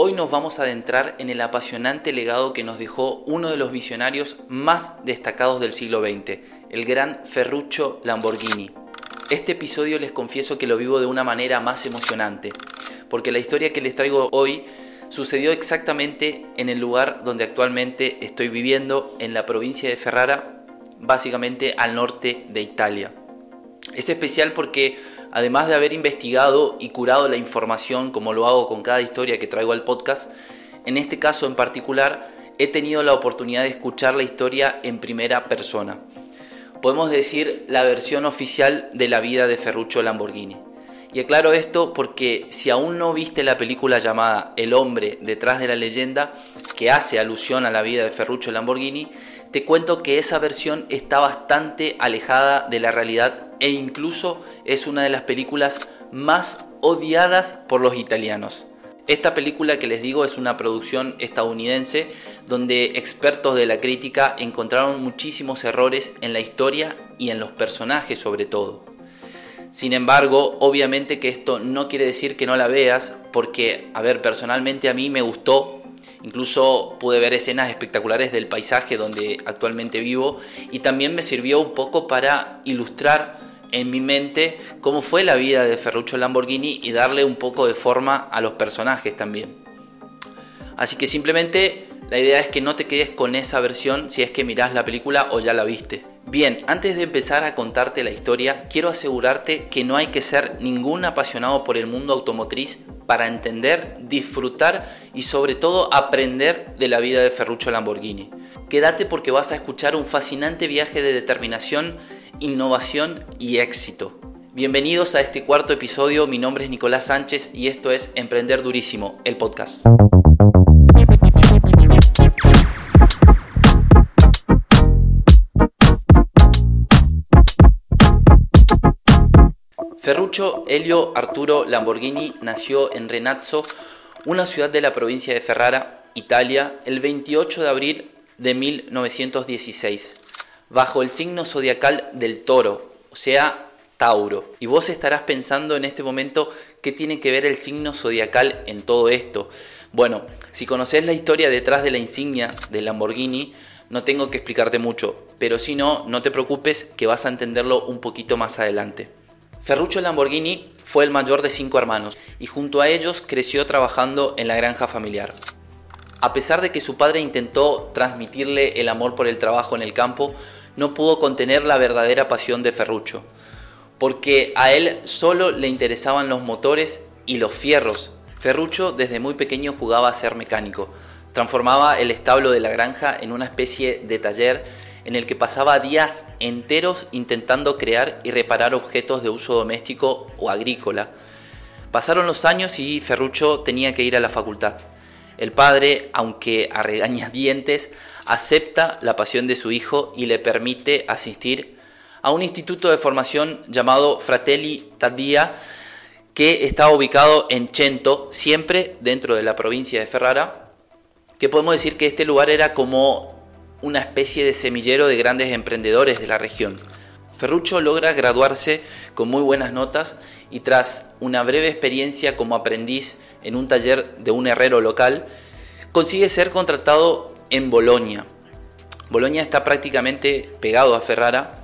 hoy nos vamos a adentrar en el apasionante legado que nos dejó uno de los visionarios más destacados del siglo XX, el gran Ferruccio Lamborghini. Este episodio les confieso que lo vivo de una manera más emocionante, porque la historia que les traigo hoy sucedió exactamente en el lugar donde actualmente estoy viviendo, en la provincia de Ferrara, básicamente al norte de Italia. Es especial porque además de haber investigado y curado la información como lo hago con cada historia que traigo al podcast, en este caso en particular he tenido la oportunidad de escuchar la historia en primera persona. Podemos decir la versión oficial de la vida de Ferruccio Lamborghini. Y aclaro esto porque si aún no viste la película llamada El hombre detrás de la leyenda, que hace alusión a la vida de Ferruccio Lamborghini, te cuento que esa versión está bastante alejada de la realidad e incluso es una de las películas más odiadas por los italianos. Esta película que les digo es una producción estadounidense donde expertos de la crítica encontraron muchísimos errores en la historia y en los personajes sobre todo. Sin embargo, obviamente que esto no quiere decir que no la veas, porque, a ver, personalmente a mí me gustó, incluso pude ver escenas espectaculares del paisaje donde actualmente vivo y también me sirvió un poco para ilustrar en mi mente cómo fue la vida de Ferruccio Lamborghini y darle un poco de forma a los personajes también. Así que simplemente la idea es que no te quedes con esa versión si es que mirás la película o ya la viste. Bien, antes de empezar a contarte la historia, quiero asegurarte que no hay que ser ningún apasionado por el mundo automotriz para entender, disfrutar y sobre todo aprender de la vida de Ferruccio Lamborghini. Quédate porque vas a escuchar un fascinante viaje de determinación innovación y éxito. Bienvenidos a este cuarto episodio, mi nombre es Nicolás Sánchez y esto es Emprender Durísimo, el podcast. Ferruccio Elio Arturo Lamborghini nació en Renazzo, una ciudad de la provincia de Ferrara, Italia, el 28 de abril de 1916 bajo el signo zodiacal del toro, o sea, Tauro. Y vos estarás pensando en este momento qué tiene que ver el signo zodiacal en todo esto. Bueno, si conoces la historia detrás de la insignia de Lamborghini, no tengo que explicarte mucho, pero si no, no te preocupes que vas a entenderlo un poquito más adelante. Ferruccio Lamborghini fue el mayor de cinco hermanos y junto a ellos creció trabajando en la granja familiar. A pesar de que su padre intentó transmitirle el amor por el trabajo en el campo, no pudo contener la verdadera pasión de Ferruccio, porque a él solo le interesaban los motores y los fierros. Ferruccio desde muy pequeño jugaba a ser mecánico, transformaba el establo de la granja en una especie de taller en el que pasaba días enteros intentando crear y reparar objetos de uso doméstico o agrícola. Pasaron los años y Ferruccio tenía que ir a la facultad. El padre, aunque a regañadientes, acepta la pasión de su hijo y le permite asistir a un instituto de formación llamado Fratelli Taddia, que está ubicado en Cento, siempre dentro de la provincia de Ferrara, que podemos decir que este lugar era como una especie de semillero de grandes emprendedores de la región. Ferruccio logra graduarse con muy buenas notas y tras una breve experiencia como aprendiz en un taller de un herrero local, consigue ser contratado en Bolonia. Bolonia está prácticamente pegado a Ferrara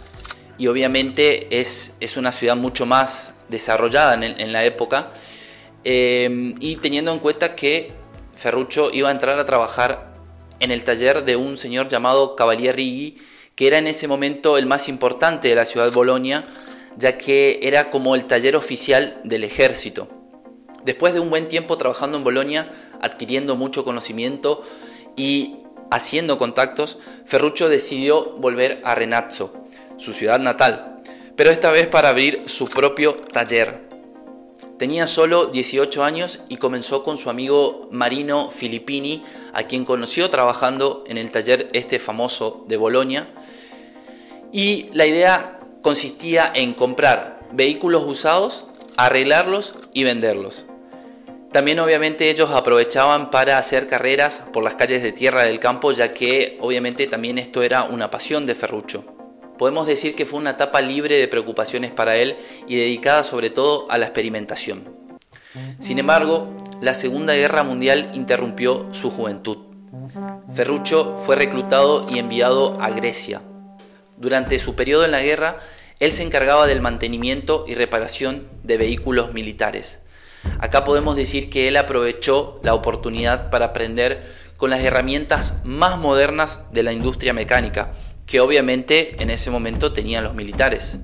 y obviamente es, es una ciudad mucho más desarrollada en, la época eh, y teniendo en cuenta que Ferruccio iba a entrar a trabajar en el taller de un señor llamado Cavalier Righi, que era en ese momento el más importante de la ciudad de Bolonia, ya que era como el taller oficial del ejército. Después de un buen tiempo trabajando en Bolonia, adquiriendo mucho conocimiento y haciendo contactos, Ferruccio decidió volver a Renazzo, su ciudad natal, pero esta vez para abrir su propio taller. Tenía solo 18 años y comenzó con su amigo Marino Filippini, a quien conoció trabajando en el taller este famoso de Bolonia. Y la idea consistía en comprar vehículos usados, arreglarlos y venderlos. También obviamente ellos aprovechaban para hacer carreras por las calles de tierra del campo, ya que obviamente también esto era una pasión de Ferruccio. Podemos decir que fue una etapa libre de preocupaciones para él y dedicada sobre todo a la experimentación. Sin embargo, la Segunda Guerra Mundial interrumpió su juventud. Ferruccio fue reclutado y enviado a Grecia. Durante su periodo en la guerra, él se encargaba del mantenimiento y reparación de vehículos militares. Acá podemos decir que él aprovechó la oportunidad para aprender con las herramientas más modernas de la industria mecánica, que obviamente en ese momento tenían los militares.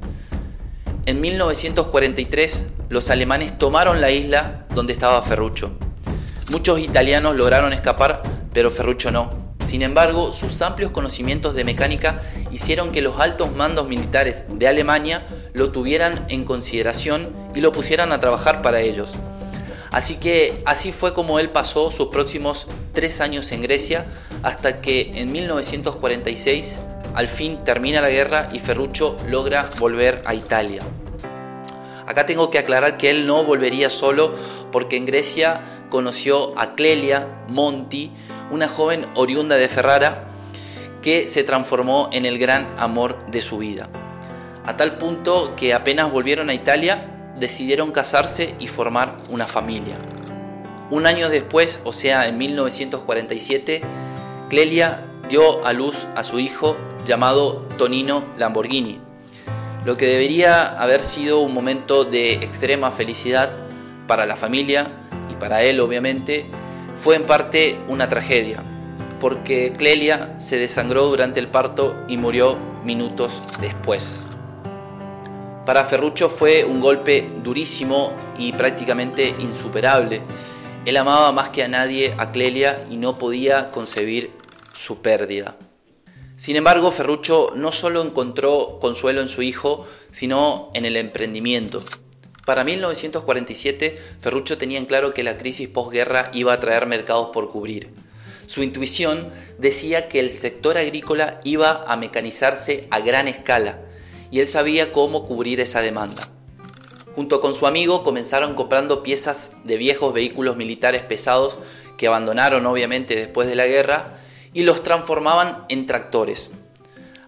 En 1943 los alemanes tomaron la isla donde estaba Ferruccio. Muchos italianos lograron escapar, pero Ferruccio no. Sin embargo, sus amplios conocimientos de mecánica hicieron que los altos mandos militares de Alemania lo tuvieran en consideración y lo pusieran a trabajar para ellos. Así que así fue como él pasó sus próximos tres años en Grecia hasta que en 1946 al fin termina la guerra y Ferruccio logra volver a Italia. Acá tengo que aclarar que él no volvería solo porque en Grecia conoció a Clelia Monti, una joven oriunda de Ferrara que se transformó en el gran amor de su vida. A tal punto que apenas volvieron a Italia, decidieron casarse y formar una familia. Un año después, o sea, en 1947, Clelia dio a luz a su hijo llamado Tonino Lamborghini, lo que debería haber sido un momento de extrema felicidad para la familia y para él obviamente, fue en parte una tragedia, porque Clelia se desangró durante el parto y murió minutos después. Para Ferruccio fue un golpe durísimo y prácticamente insuperable. Él amaba más que a nadie a Clelia y no podía concebir su pérdida. Sin embargo, Ferruccio no solo encontró consuelo en su hijo, sino en el emprendimiento. Para 1947, Ferruccio tenía en claro que la crisis posguerra iba a traer mercados por cubrir. Su intuición decía que el sector agrícola iba a mecanizarse a gran escala y él sabía cómo cubrir esa demanda. Junto con su amigo comenzaron comprando piezas de viejos vehículos militares pesados que abandonaron obviamente después de la guerra y los transformaban en tractores.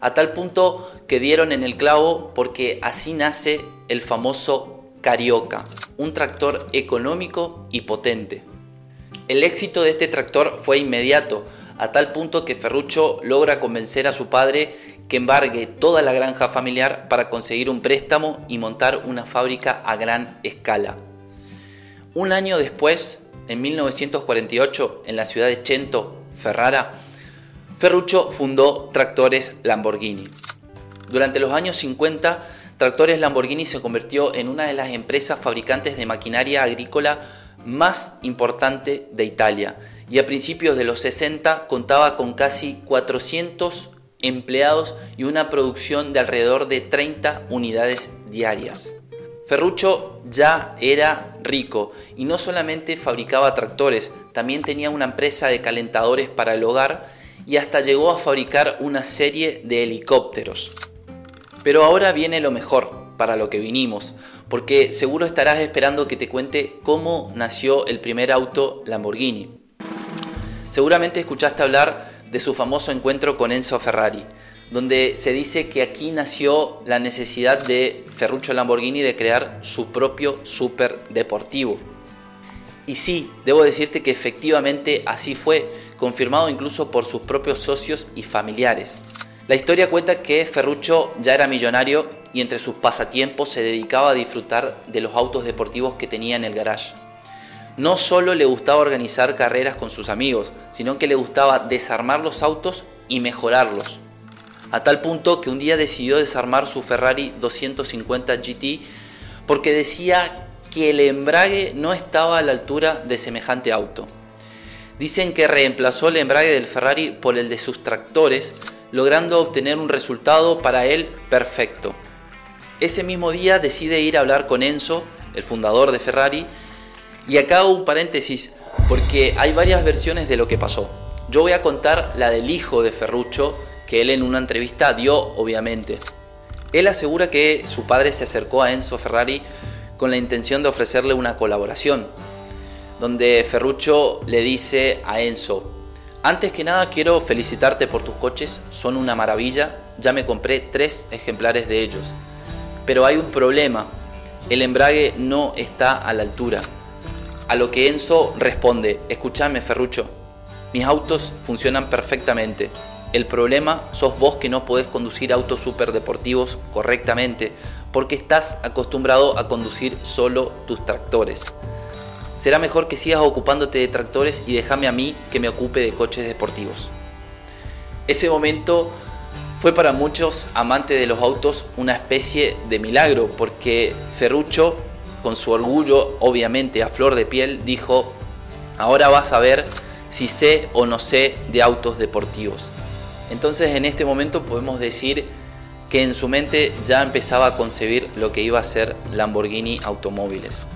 A tal punto que dieron en el clavo porque así nace el famoso Carioca, un tractor económico y potente. El éxito de este tractor fue inmediato, a tal punto que Ferruccio logra convencer a su padre que embargue toda la granja familiar para conseguir un préstamo y montar una fábrica a gran escala. Un año después, en 1948, en la ciudad de Cento, Ferrara, Ferruccio fundó Tractores Lamborghini. Durante los años 50, Tractores Lamborghini se convirtió en una de las empresas fabricantes de maquinaria agrícola más importante de Italia y a principios de los 60 contaba con casi 400 empleados y una producción de alrededor de 30 unidades diarias. Ferruccio ya era rico y no solamente fabricaba tractores, también tenía una empresa de calentadores para el hogar y hasta llegó a fabricar una serie de helicópteros. Pero ahora viene lo mejor para lo que vinimos, porque seguro estarás esperando que te cuente cómo nació el primer auto Lamborghini. Seguramente escuchaste hablar de su famoso encuentro con Enzo Ferrari, donde se dice que aquí nació la necesidad de Ferruccio Lamborghini de crear su propio super deportivo. Y sí, debo decirte que efectivamente así fue, confirmado incluso por sus propios socios y familiares. La historia cuenta que Ferruccio ya era millonario y entre sus pasatiempos se dedicaba a disfrutar de los autos deportivos que tenía en el garage. No solo le gustaba organizar carreras con sus amigos, sino que le gustaba desarmar los autos y mejorarlos. A tal punto que un día decidió desarmar su Ferrari 250 GT porque decía que el embrague no estaba a la altura de semejante auto. Dicen que reemplazó el embrague del Ferrari por el de sus tractores logrando obtener un resultado para él perfecto. Ese mismo día decide ir a hablar con Enzo, el fundador de Ferrari, y acá un paréntesis porque hay varias versiones de lo que pasó. Yo voy a contar la del hijo de Ferruccio, que él en una entrevista dio, obviamente. Él asegura que su padre se acercó a Enzo Ferrari con la intención de ofrecerle una colaboración, donde Ferruccio le dice a Enzo, antes que nada quiero felicitarte por tus coches, son una maravilla, ya me compré tres ejemplares de ellos. Pero hay un problema, el embrague no está a la altura. A lo que Enzo responde, escúchame Ferrucho, mis autos funcionan perfectamente. El problema sos vos que no podés conducir autos superdeportivos correctamente porque estás acostumbrado a conducir solo tus tractores. Será mejor que sigas ocupándote de tractores y déjame a mí que me ocupe de coches deportivos. Ese momento fue para muchos amantes de los autos una especie de milagro porque Ferrucho, con su orgullo obviamente a flor de piel, dijo, ahora vas a ver si sé o no sé de autos deportivos. Entonces en este momento podemos decir que en su mente ya empezaba a concebir lo que iba a ser Lamborghini Automóviles.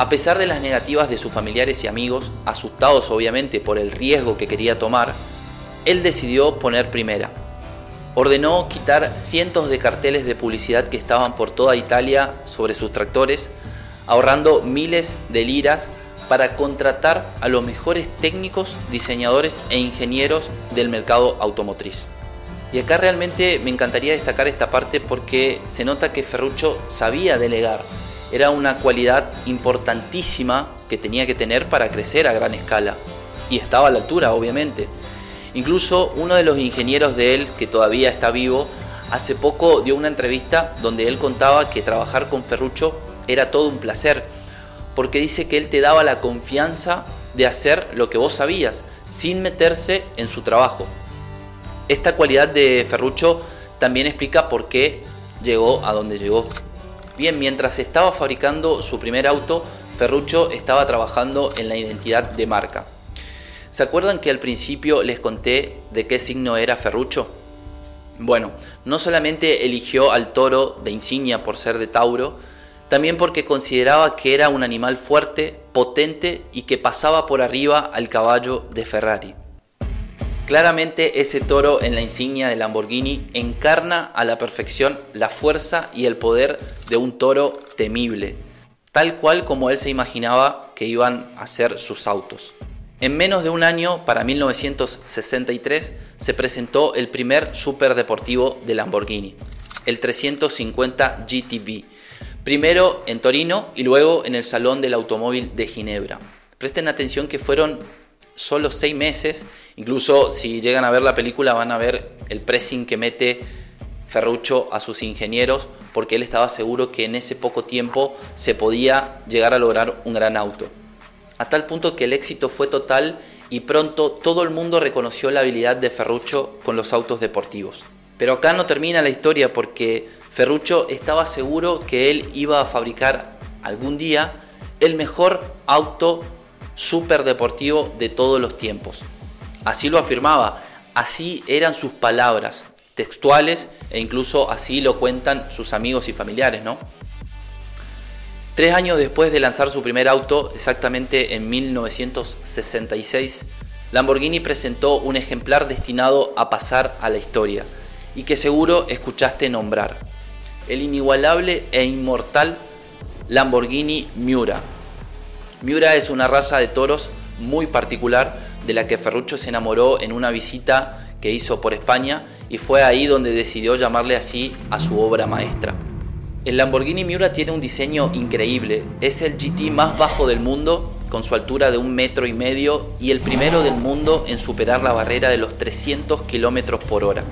A pesar de las negativas de sus familiares y amigos, asustados obviamente por el riesgo que quería tomar, él decidió poner primera. Ordenó quitar cientos de carteles de publicidad que estaban por toda Italia sobre sus tractores, ahorrando miles de liras para contratar a los mejores técnicos, diseñadores e ingenieros del mercado automotriz. Y acá realmente me encantaría destacar esta parte porque se nota que Ferruccio sabía delegar. Era una cualidad importantísima que tenía que tener para crecer a gran escala. Y estaba a la altura, obviamente. Incluso uno de los ingenieros de él, que todavía está vivo, hace poco dio una entrevista donde él contaba que trabajar con Ferruccio era todo un placer, porque dice que él te daba la confianza de hacer lo que vos sabías, sin meterse en su trabajo. Esta cualidad de Ferruccio también explica por qué llegó a donde llegó. Bien, mientras estaba fabricando su primer auto, Ferruccio estaba trabajando en la identidad de marca. ¿Se acuerdan que al principio les conté de qué signo era Ferruccio? Bueno, no solamente eligió al toro de insignia por ser de Tauro, también porque consideraba que era un animal fuerte, potente y que pasaba por arriba al caballo de Ferrari. Claramente ese toro en la insignia de Lamborghini encarna a la perfección la fuerza y el poder de un toro temible, tal cual como él se imaginaba que iban a ser sus autos. En menos de un año, para 1963, se presentó el primer superdeportivo de Lamborghini, el 350 GTB, primero en Torino y luego en el Salón del Automóvil de Ginebra. Presten atención que fueron solo seis meses. Incluso si llegan a ver la película van a ver el pressing que mete Ferruccio a sus ingenieros porque él estaba seguro que en ese poco tiempo se podía llegar a lograr un gran auto. A tal punto que el éxito fue total y pronto todo el mundo reconoció la habilidad de Ferruccio con los autos deportivos. Pero acá no termina la historia porque Ferruccio estaba seguro que él iba a fabricar algún día el mejor auto super deportivo de todos los tiempos. Así lo afirmaba, así eran sus palabras textuales e incluso así lo cuentan sus amigos y familiares, ¿no? Tres años después de lanzar su primer auto, exactamente en 1966, Lamborghini presentó un ejemplar destinado a pasar a la historia y que seguro escuchaste nombrar, el inigualable e inmortal Lamborghini Miura, Miura es una raza de toros muy particular de la que Ferruccio se enamoró en una visita que hizo por España y fue ahí donde decidió llamarle así a su obra maestra. El Lamborghini Miura tiene un diseño increíble, es el GT más bajo del mundo con su altura de un metro y medio y el primero del mundo en superar la barrera de los 300 kilómetros por hora.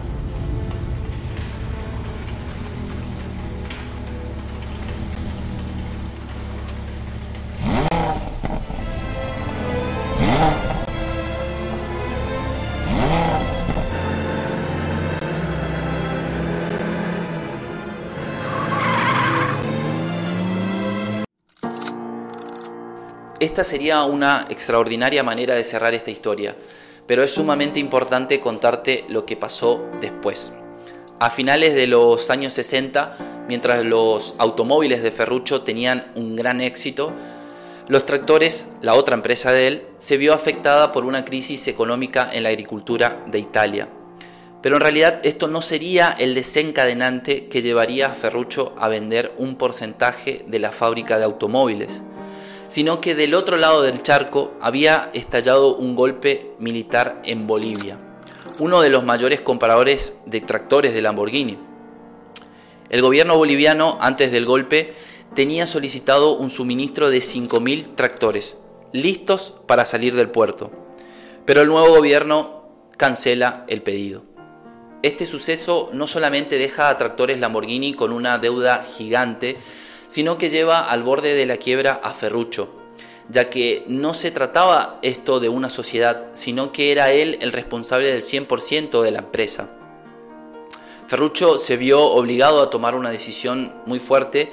Esta sería una extraordinaria manera de cerrar esta historia, pero es sumamente importante contarte lo que pasó después. A finales de los años 60, mientras los automóviles de Ferruccio tenían un gran éxito, los tractores, la otra empresa de él, se vio afectada por una crisis económica en la agricultura de Italia. Pero en realidad esto no sería el desencadenante que llevaría a Ferruccio a vender un porcentaje de la fábrica de automóviles sino que del otro lado del charco había estallado un golpe militar en Bolivia, uno de los mayores compradores de tractores de Lamborghini. El gobierno boliviano, antes del golpe, tenía solicitado un suministro de 5.000 tractores, listos para salir del puerto. Pero el nuevo gobierno cancela el pedido. Este suceso no solamente deja a Tractores Lamborghini con una deuda gigante, sino que lleva al borde de la quiebra a Ferruccio, ya que no se trataba esto de una sociedad, sino que era él el responsable del 100% de la empresa. Ferruccio se vio obligado a tomar una decisión muy fuerte,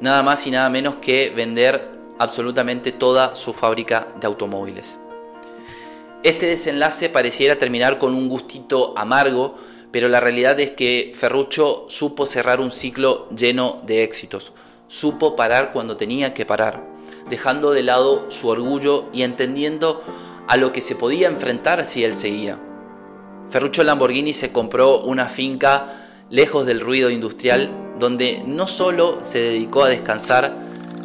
nada más y nada menos que vender absolutamente toda su fábrica de automóviles. Este desenlace pareciera terminar con un gustito amargo, pero la realidad es que Ferruccio supo cerrar un ciclo lleno de éxitos, supo parar cuando tenía que parar, dejando de lado su orgullo y entendiendo a lo que se podía enfrentar si él seguía. Ferruccio Lamborghini se compró una finca lejos del ruido industrial donde no solo se dedicó a descansar,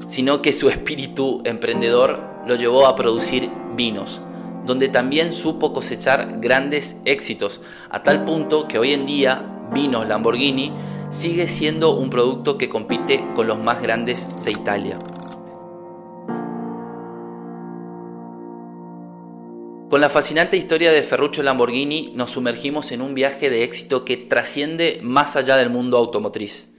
sino que su espíritu emprendedor lo llevó a producir vinos, donde también supo cosechar grandes éxitos, a tal punto que hoy en día Vinos Lamborghini sigue siendo un producto que compite con los más grandes de Italia. Con la fascinante historia de Ferruccio Lamborghini nos sumergimos en un viaje de éxito que trasciende más allá del mundo automotriz.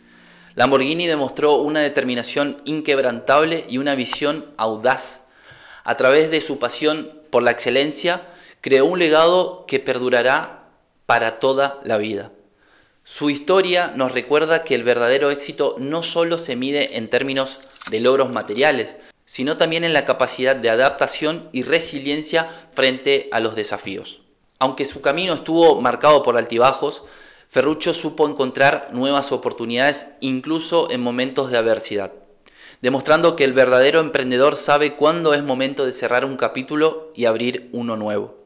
Lamborghini demostró una determinación inquebrantable y una visión audaz. A través de su pasión por la excelencia, creó un legado que perdurará para toda la vida. Su historia nos recuerda que el verdadero éxito no solo se mide en términos de logros materiales, sino también en la capacidad de adaptación y resiliencia frente a los desafíos. Aunque su camino estuvo marcado por altibajos, Ferruccio supo encontrar nuevas oportunidades incluso en momentos de adversidad demostrando que el verdadero emprendedor sabe cuándo es momento de cerrar un capítulo y abrir uno nuevo.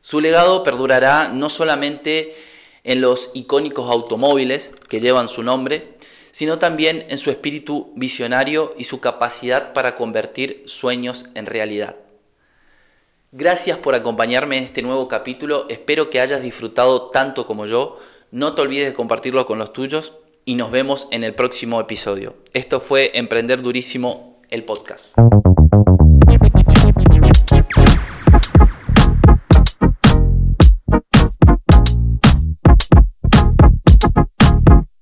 Su legado perdurará no solamente en los icónicos automóviles que llevan su nombre, sino también en su espíritu visionario y su capacidad para convertir sueños en realidad. Gracias por acompañarme en este nuevo capítulo, espero que hayas disfrutado tanto como yo, no te olvides de compartirlo con los tuyos y nos vemos en el próximo episodio. Esto fue Emprender Durísimo, el podcast.